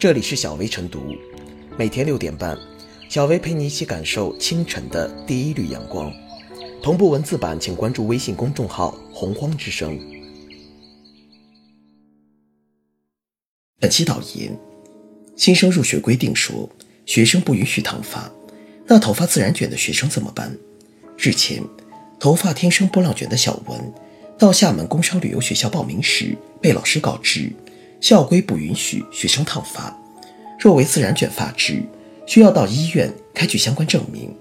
这里是小薇晨读，每天六点半，小薇陪你一起感受清晨的第一缕阳光。同步文字版，请关注微信公众号“洪荒之声”。本期导言：新生入学规定说，学生不允许烫发，那头发自然卷的学生怎么办？日前，头发天生波浪卷的小文，到厦门工商旅游学校报名时，被老师告知。校规不允许学生烫发，若为自然卷发质，需要到医院开具相关证明。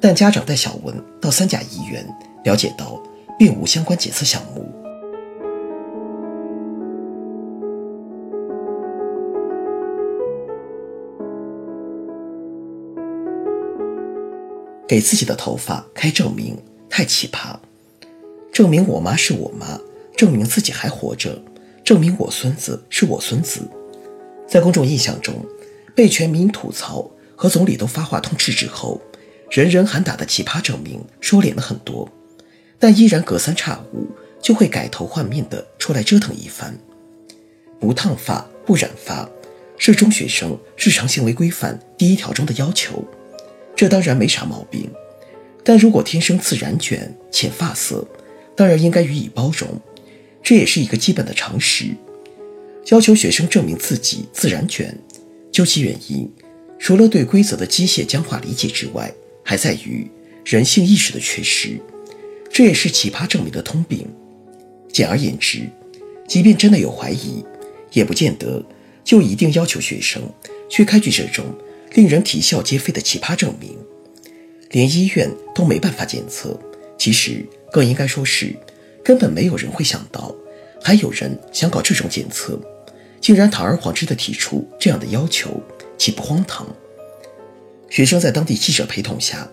但家长带小文到三甲医院了解到，并无相关检测项目。给自己的头发开证明，太奇葩！证明我妈是我妈，证明自己还活着。证明我孙子是我孙子，在公众印象中，被全民吐槽和总理都发话痛斥之后，人人喊打的奇葩证明收敛了很多，但依然隔三差五就会改头换面的出来折腾一番。不烫发、不染发，是中学生日常行为规范第一条中的要求，这当然没啥毛病。但如果天生自然卷、浅发色，当然应该予以包容。这也是一个基本的常识，要求学生证明自己自然卷，究其原因，除了对规则的机械僵化理解之外，还在于人性意识的缺失。这也是奇葩证明的通病。简而言之，即便真的有怀疑，也不见得就一定要求学生去开具这种令人啼笑皆非的奇葩证明。连医院都没办法检测，其实更应该说是。根本没有人会想到，还有人想搞这种检测，竟然堂而皇之地提出这样的要求，岂不荒唐？学生在当地记者陪同下，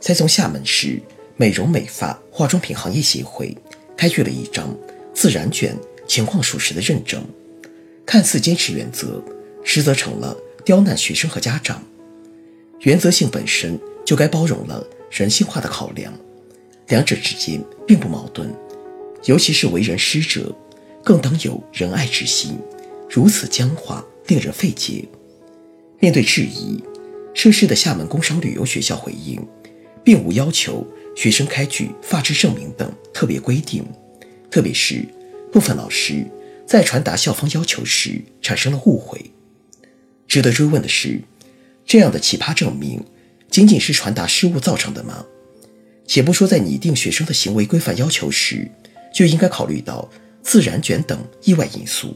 才从厦门市美容美发化妆品行业协会开具了一张自然卷情况属实的认证。看似坚持原则，实则成了刁难学生和家长。原则性本身就该包容了人性化的考量，两者之间并不矛盾。尤其是为人师者，更当有仁爱之心。如此僵化，令人费解。面对质疑，涉事的厦门工商旅游学校回应，并无要求学生开具发质证明等特别规定。特别是部分老师在传达校方要求时产生了误会。值得追问的是，这样的奇葩证明，仅仅是传达失误造成的吗？且不说在拟定学生的行为规范要求时，就应该考虑到自然卷等意外因素。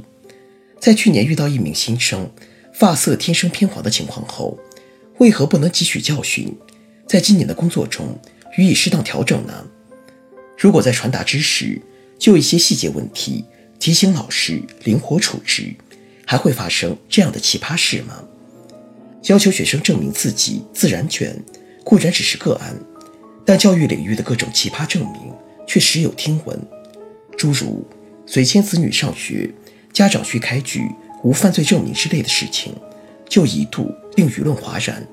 在去年遇到一名新生发色天生偏黄的情况后，为何不能汲取教训，在今年的工作中予以适当调整呢？如果在传达之时就一些细节问题提醒老师灵活处置，还会发生这样的奇葩事吗？要求学生证明自己自然卷固然只是个案，但教育领域的各种奇葩证明却时有听闻。诸如随迁子女上学，家长需开具无犯罪证明之类的事情，就一度令舆论哗然。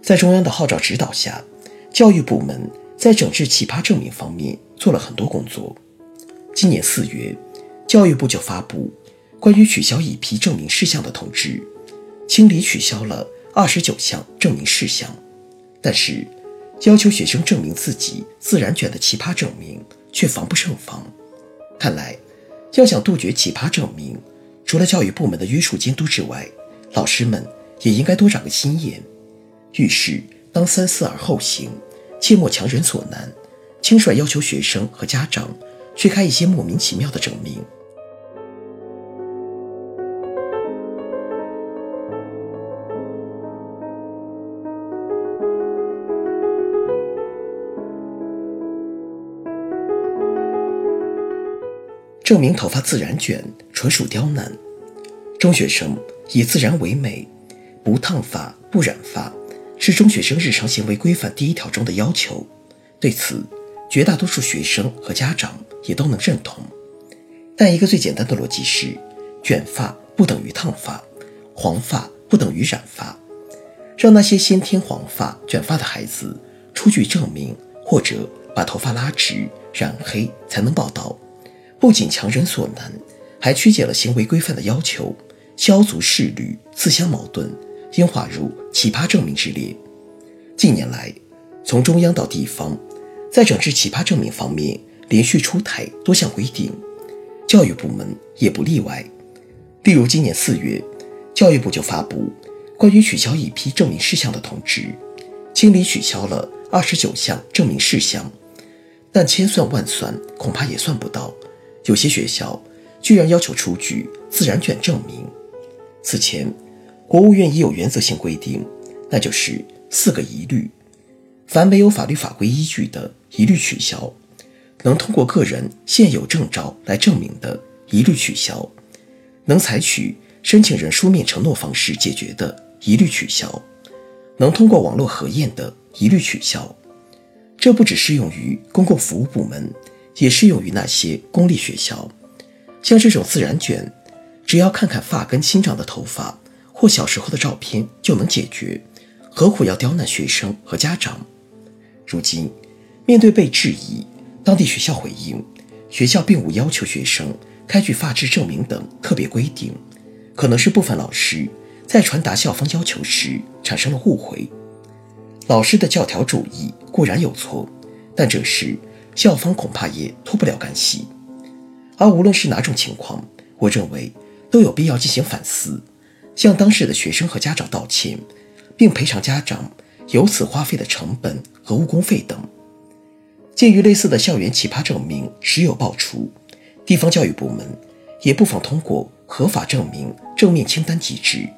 在中央的号召指导下，教育部门在整治奇葩证明方面做了很多工作。今年四月，教育部就发布关于取消一批证明事项的通知，清理取消了二十九项证明事项，但是要求学生证明自己自然卷的奇葩证明却防不胜防。看来，要想杜绝奇葩证明，除了教育部门的约束监督之外，老师们也应该多长个心眼。遇事当三思而后行，切莫强人所难，轻率要求学生和家长去开一些莫名其妙的证明。证明头发自然卷纯属刁难。中学生以自然为美，不烫发不染发，是中学生日常行为规范第一条中的要求。对此，绝大多数学生和家长也都能认同。但一个最简单的逻辑是：卷发不等于烫发，黄发不等于染发。让那些先天黄发卷发的孩子出具证明，或者把头发拉直染黑才能报道。不仅强人所难，还曲解了行为规范的要求，萧族世侣自相矛盾，应划入奇葩证明之列。近年来，从中央到地方，在整治奇葩证明方面连续出台多项规定，教育部门也不例外。例如，今年四月，教育部就发布关于取消一批证明事项的通知，清理取消了二十九项证明事项，但千算万算，恐怕也算不到，有些学校居然要求出具自然卷证明。此前，国务院已有原则性规定，那就是四个一律：凡没有法律法规依据的，一律取消；能通过个人现有证照来证明的，一律取消；能采取申请人书面承诺方式解决的，一律取消；能通过网络核验的，一律取消。这不只适用于公共服务部门，也适用于那些公立学校。像这种自然卷。只要看看发根新长的头发或小时候的照片就能解决，何苦要刁难学生和家长？如今，面对被质疑，当地学校回应，学校并无要求学生开具发质证明等特别规定，可能是部分老师在传达校方要求时产生了误会。老师的教条主义固然有错，但这时校方恐怕也脱不了干系。而无论是哪种情况，我认为。都有必要进行反思，向当事的学生和家长道歉，并赔偿家长由此花费的成本和误工费等。鉴于类似的校园奇葩证明时有爆出，地方教育部门也不妨通过合法证明正面清单机制，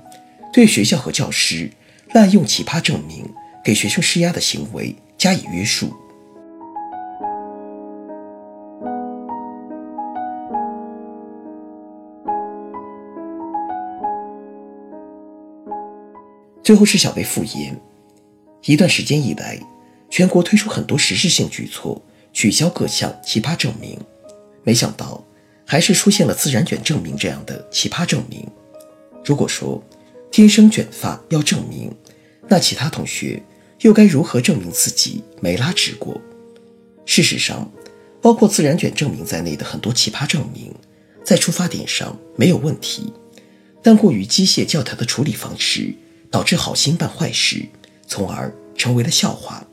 对学校和教师滥用奇葩证明给学生施压的行为加以约束。最后是小贝复言，一段时间以来，全国推出很多实质性举措，取消各项奇葩证明，没想到还是出现了自然卷证明这样的奇葩证明。如果说天生卷发要证明，那其他同学又该如何证明自己没拉直过？事实上，包括自然卷证明在内的很多奇葩证明，在出发点上没有问题，但过于机械教条的处理方式。导致好心办坏事，从而成为了笑话。